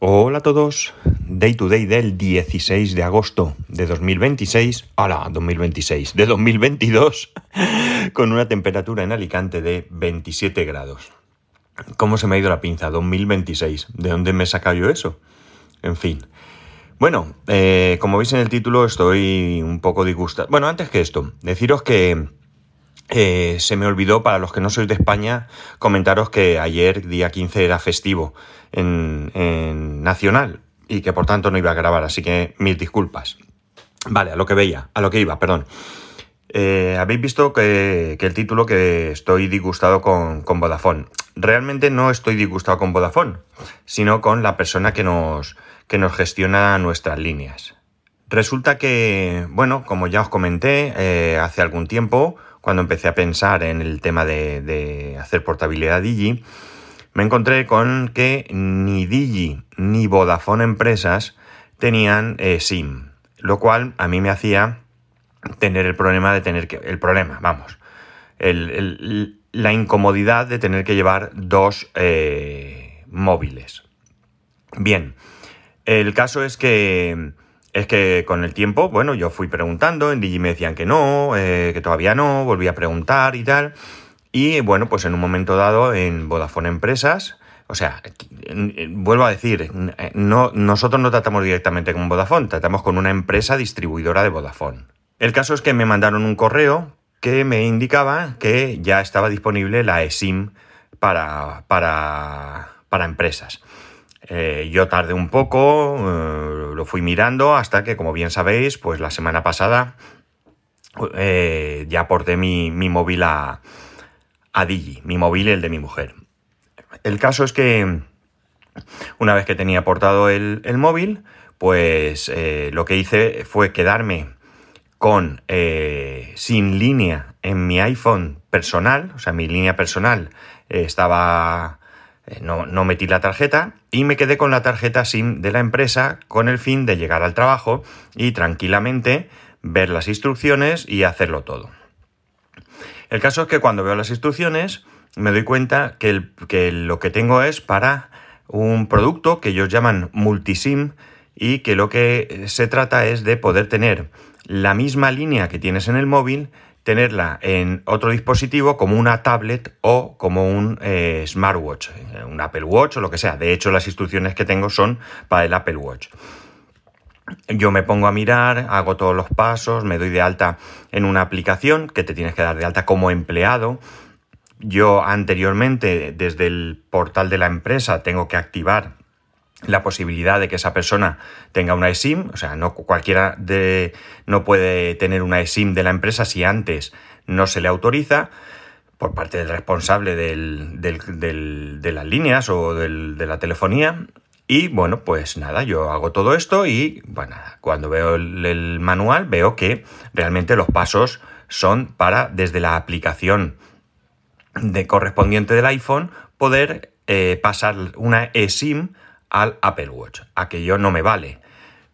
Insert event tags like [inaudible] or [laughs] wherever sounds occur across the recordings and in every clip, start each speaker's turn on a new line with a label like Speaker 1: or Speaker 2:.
Speaker 1: Hola a todos, Day to Day del 16 de agosto de 2026, hola, 2026, de 2022, [laughs] con una temperatura en Alicante de 27 grados. ¿Cómo se me ha ido la pinza? 2026, ¿de dónde me he sacado yo eso? En fin. Bueno, eh, como veis en el título estoy un poco disgustado. Bueno, antes que esto, deciros que eh, se me olvidó, para los que no sois de España, comentaros que ayer, día 15, era festivo en, Nacional y que por tanto no iba a grabar, así que mil disculpas. Vale, a lo que veía, a lo que iba, perdón. Eh, habéis visto que, el título que estoy disgustado con, con, Vodafone. Realmente no estoy disgustado con Vodafone, sino con la persona que nos, que nos gestiona nuestras líneas. Resulta que, bueno, como ya os comenté eh, hace algún tiempo, cuando empecé a pensar en el tema de, hacer portabilidad Digi, me encontré con que ni Digi ni Vodafone Empresas tenían eh, SIM, lo cual a mí me hacía tener el problema de tener que... El problema, vamos. la incomodidad de tener que llevar dos eh, móviles. Bien, el caso es que es que con el tiempo, bueno, yo fui preguntando, en Digi me decían que no, eh, que todavía no, volví a preguntar y tal. Y bueno, pues en un momento dado en Vodafone Empresas, o sea, vuelvo a decir, no, nosotros no tratamos directamente con Vodafone, tratamos con una empresa distribuidora de Vodafone. El caso es que me mandaron un correo que me indicaba que ya estaba disponible la eSIM para, para, para empresas. Eh, yo tardé un poco, eh, lo fui mirando hasta que, como bien sabéis, pues la semana pasada eh, ya aporté mi, móvil a, a Digi, mi móvil el de mi mujer. El caso es que una vez que tenía aportado el, móvil, pues lo que hice fue quedarme con sin línea en mi iPhone personal, o sea, mi línea personal estaba eh, no, metí la tarjeta y me quedé con la tarjeta SIM de la empresa con el fin de llegar al trabajo y tranquilamente ver las instrucciones y hacerlo todo. El caso es que cuando veo las instrucciones me doy cuenta que, que lo que tengo es para un producto que ellos llaman multisim y que lo que se trata es de poder tener la misma línea que tienes en el móvil tenerla en otro dispositivo como una tablet o como un eh, smartwatch, eh, un Apple Watch o lo que sea. De hecho, las instrucciones que tengo son para el Apple Watch. Yo me pongo a mirar, hago todos los pasos, me doy de alta en una aplicación que te tienes que dar de alta como empleado. Yo anteriormente, desde el portal de la empresa, tengo que activar la posibilidad de que esa persona tenga una eSIM, o sea, no cualquiera de, no puede tener una eSIM de la empresa si antes no se le autoriza por parte del responsable del, de las líneas o de la telefonía. Y bueno, pues nada, yo hago todo esto y bueno, cuando veo el, manual veo que realmente los pasos son para desde la aplicación de correspondiente del iPhone poder eh, pasar una eSIM al Apple Watch. Aquello no me vale.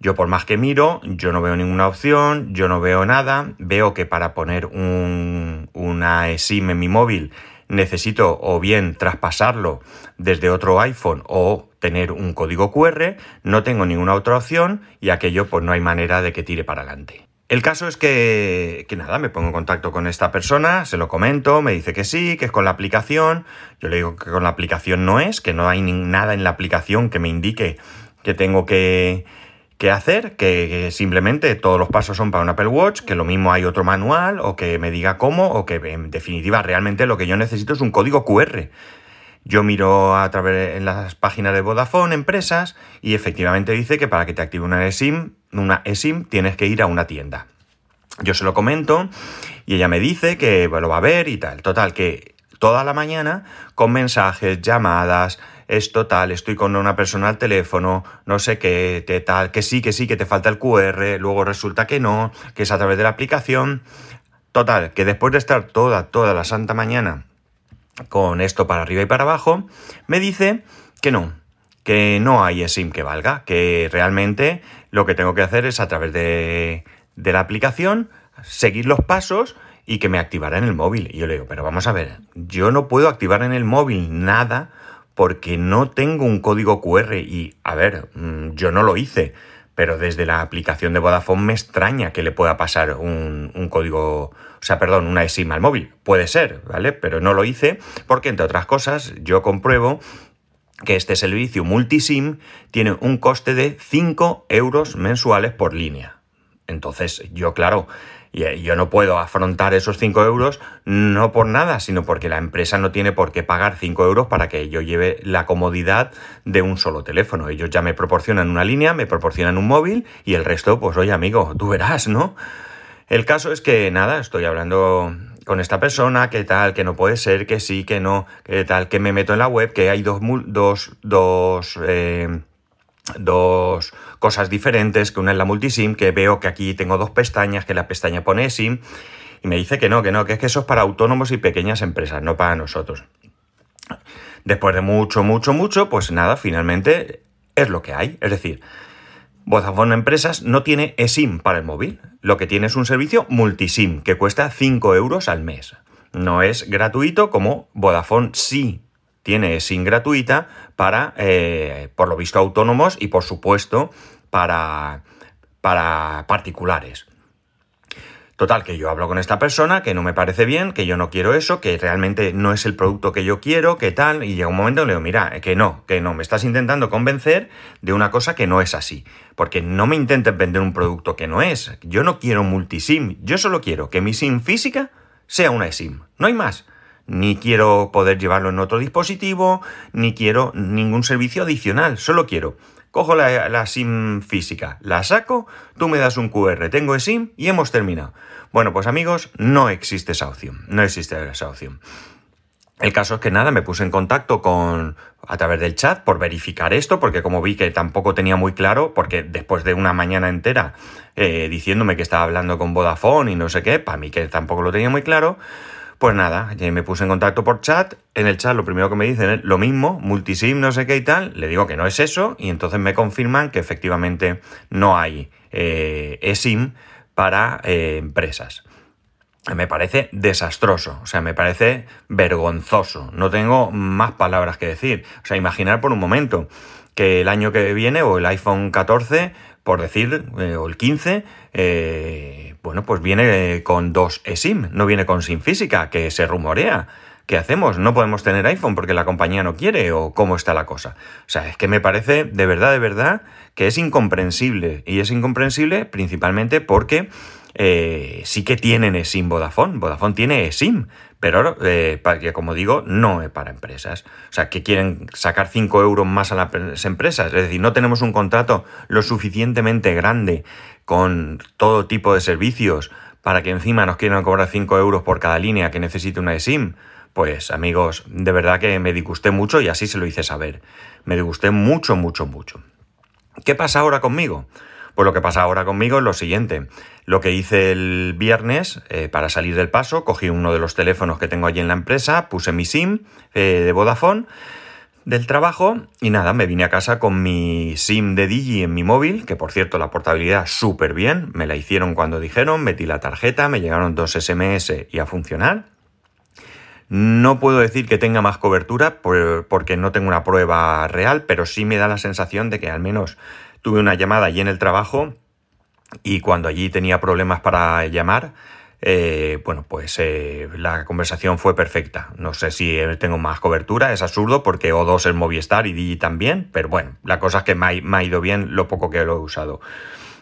Speaker 1: Yo por más que miro, yo no veo ninguna opción, yo no veo nada. Veo que para poner un, una SIM en mi móvil necesito o bien traspasarlo desde otro iPhone o tener un código QR. No tengo ninguna otra opción y aquello pues no hay manera de que tire para adelante. El caso es que, que, nada, me pongo en contacto con esta persona, se lo comento, me dice que sí, que es con la aplicación. Yo le digo que con la aplicación no es, que no hay nada en la aplicación que me indique que tengo que, que hacer, que, simplemente todos los pasos son para un Apple Watch, que lo mismo hay otro manual, o que me diga cómo, o que en definitiva realmente lo que yo necesito es un código QR. Yo miro a través en las páginas de Vodafone, empresas, y efectivamente dice que para que te active una eSIM, una eSIM tienes que ir a una tienda. Yo se lo comento y ella me dice que lo va a ver y tal. Total, que toda la mañana con mensajes, llamadas, es total, estoy con una persona al teléfono, no sé qué, te, tal, que sí, que sí, que te falta el QR, luego resulta que no, que es a través de la aplicación. Total, que después de estar toda, toda la santa mañana con esto para arriba y para abajo, me dice que no, que no hay SIM que valga, que realmente lo que tengo que hacer es a través de, de la aplicación seguir los pasos y que me activara en el móvil. Y yo le digo, pero vamos a ver, yo no puedo activar en el móvil nada porque no tengo un código QR y, a ver, mm, yo no lo hice, pero desde la aplicación de Vodafone me extraña que le pueda pasar un, un código, o sea, perdón, una eSIM al móvil. Puede ser, ¿vale? Pero no lo hice porque, entre otras cosas, yo compruebo que este servicio multisim tiene un coste de 5 euros mensuales por línea. Entonces, yo, claro, yo no puedo afrontar esos 5 euros no por nada, sino porque la empresa no tiene por qué pagar 5 euros para que yo lleve la comodidad de un solo teléfono. Ellos ya me proporcionan una línea, me proporcionan un móvil y el resto, pues oye amigo, tú verás, ¿no? El caso es que nada, estoy hablando con esta persona, que tal, que no puede ser, que sí, que no, que tal, que me meto en la web, que hay dos, dos, dos, eh, dos cosas diferentes, que una es la multisim, que veo que aquí tengo dos pestañas, que la pestaña pone SIM, y me dice que no, que no, que es que eso es para autónomos y pequeñas empresas, no para nosotros. Después de mucho, mucho, mucho, pues nada, finalmente es lo que hay. Es decir, Vodafone Empresas no tiene eSIM para el móvil. Lo que tiene es un servicio multisim que cuesta 5 euros al mes. No es gratuito como Vodafone sí tiene eSIM gratuita para, eh, por lo visto, autónomos y, por supuesto, para, para particulares. Total, que yo hablo con esta persona, que no me parece bien, que yo no quiero eso, que realmente no es el producto que yo quiero, que tal, y llega un momento y le digo, mira, que no, que no, me estás intentando convencer de una cosa que no es así. Porque no me intentes vender un producto que no es. Yo no quiero multisim, yo solo quiero que mi SIM física sea una eSIM, no hay más. Ni quiero poder llevarlo en otro dispositivo, ni quiero ningún servicio adicional, solo quiero cojo la, SIM física, la saco, tú me das un QR, tengo SIM y hemos terminado. Bueno, pues amigos, no existe esa opción, no existe esa opción. El caso es que nada, me puse en contacto con a través del chat por verificar esto, porque como vi que tampoco tenía muy claro, porque después de una mañana entera eh, diciéndome que estaba hablando con Vodafone y no sé qué, para mí que tampoco lo tenía muy claro, pues nada, me puse en contacto por chat. En el chat lo primero que me dicen es lo mismo, multisim, no sé qué y tal. Le digo que no es eso y entonces me confirman que efectivamente no hay eh, eSIM para eh, empresas. Me parece desastroso, o sea, me parece vergonzoso. No tengo más palabras que decir. O sea, imaginar por un momento que el año que viene o el iPhone 14, por decir, eh, o el 15, eh, bueno, pues viene con dos eSIM, no viene con SIM física, que se rumorea. ¿Qué hacemos? ¿No podemos tener iPhone porque la compañía no quiere? ¿O cómo está la cosa? O sea, es que me parece de verdad, de verdad, que es incomprensible. Y es incomprensible principalmente porque eh, sí que tienen eSIM Vodafone. Vodafone tiene eSIM, pero eh, como digo, no es para empresas. O sea, que quieren sacar 5 euros más a las empresas. Es decir, no tenemos un contrato lo suficientemente grande con todo tipo de servicios para que encima nos quieran cobrar 5 euros por cada línea que necesite una eSIM, pues amigos, de verdad que me disgusté mucho y así se lo hice saber. Me disgusté mucho, mucho, mucho. ¿Qué pasa ahora conmigo? Pues lo que pasa ahora conmigo es lo siguiente. Lo que hice el viernes eh, para salir del paso, cogí uno de los teléfonos que tengo allí en la empresa, puse mi SIM eh, de Vodafone del trabajo y nada, me vine a casa con mi SIM de Digi en mi móvil, que por cierto la portabilidad súper bien, me la hicieron cuando dijeron, metí la tarjeta, me llegaron dos SMS y a funcionar. No puedo decir que tenga más cobertura porque no tengo una prueba real, pero sí me da la sensación de que al menos tuve una llamada allí en el trabajo y cuando allí tenía problemas para llamar, eh, bueno, pues eh, la conversación fue perfecta. No sé si tengo más cobertura, es absurdo porque O2 es Movistar y Digi también, pero bueno, la cosa es que me ha, ido bien lo poco que lo he usado.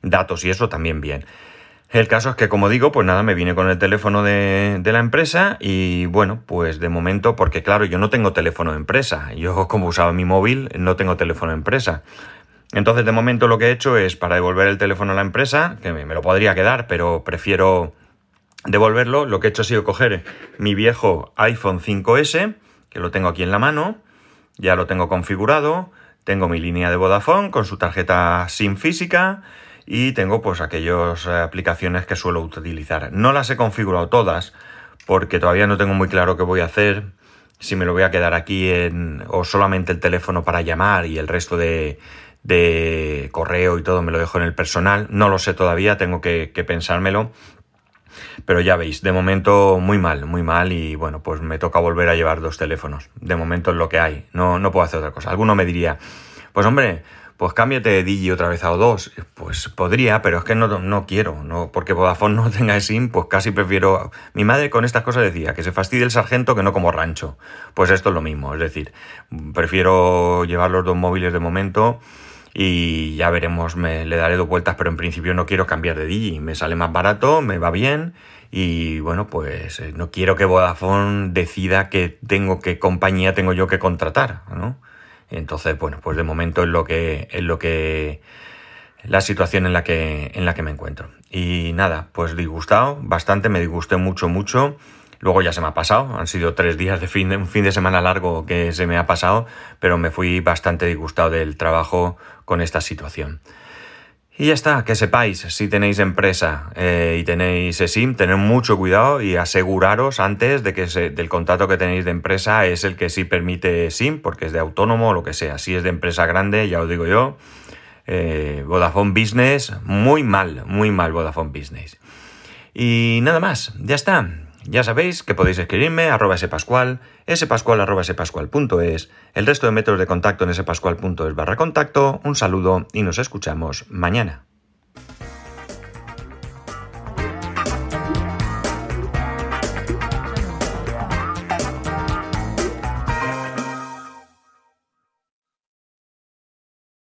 Speaker 1: Datos y eso también bien. El caso es que, como digo, pues nada, me vine con el teléfono de, de, la empresa y bueno, pues de momento, porque claro, yo no tengo teléfono de empresa. Yo, como usaba mi móvil, no tengo teléfono de empresa. Entonces, de momento lo que he hecho es para devolver el teléfono a la empresa, que me lo podría quedar, pero prefiero devolverlo, lo que he hecho ha sido coger mi viejo iPhone 5S, que lo tengo aquí en la mano, ya lo tengo configurado, tengo mi línea de Vodafone con su tarjeta SIM física y tengo pues aquellas eh, aplicaciones que suelo utilizar. No las he configurado todas porque todavía no tengo muy claro qué voy a hacer, si me lo voy a quedar aquí en o solamente el teléfono para llamar y el resto de, de correo y todo me lo dejo en el personal. No lo sé todavía, tengo que, pensármelo Pero ya veis, de momento muy mal, muy mal y bueno, pues me toca volver a llevar dos teléfonos. De momento es lo que hay, no, no puedo hacer otra cosa. Alguno me diría, pues hombre, pues cámbiate de Digi otra vez a O2. Pues podría, pero es que no, no quiero, no, porque Vodafone no tenga SIM, pues casi prefiero... Mi madre con estas cosas decía que se fastidie el sargento que no como rancho. Pues esto es lo mismo, es decir, prefiero llevar los dos móviles de momento y ya veremos, me, le daré dos vueltas, pero en principio no quiero cambiar de Digi, me sale más barato, me va bien y bueno, pues eh, no quiero que Vodafone decida que tengo qué compañía tengo yo que contratar, ¿no? Entonces, bueno, pues de momento es lo que es lo que la situación en la que en la que me encuentro. Y nada, pues disgustado, bastante, me disgusté mucho, mucho. Luego ya se me ha pasado, han sido tres días de fin de, un fin de semana largo que se me ha pasado, pero me fui bastante disgustado del trabajo con esta situación. Y ya está, que sepáis, si tenéis empresa eh, y tenéis SIM, tened mucho cuidado y aseguraros antes de que del contrato que tenéis de empresa es el que sí permite SIM, porque es de autónomo o lo que sea. Si es de empresa grande, ya os digo yo, eh, Vodafone Business, muy mal, muy mal Vodafone Business. Y nada más, ya está. Ya sabéis que podéis escribirme arroba spascual, spascual arroba spascual.es, el resto de métodos de contacto en spascual.es barra contacto. Un saludo y nos escuchamos mañana.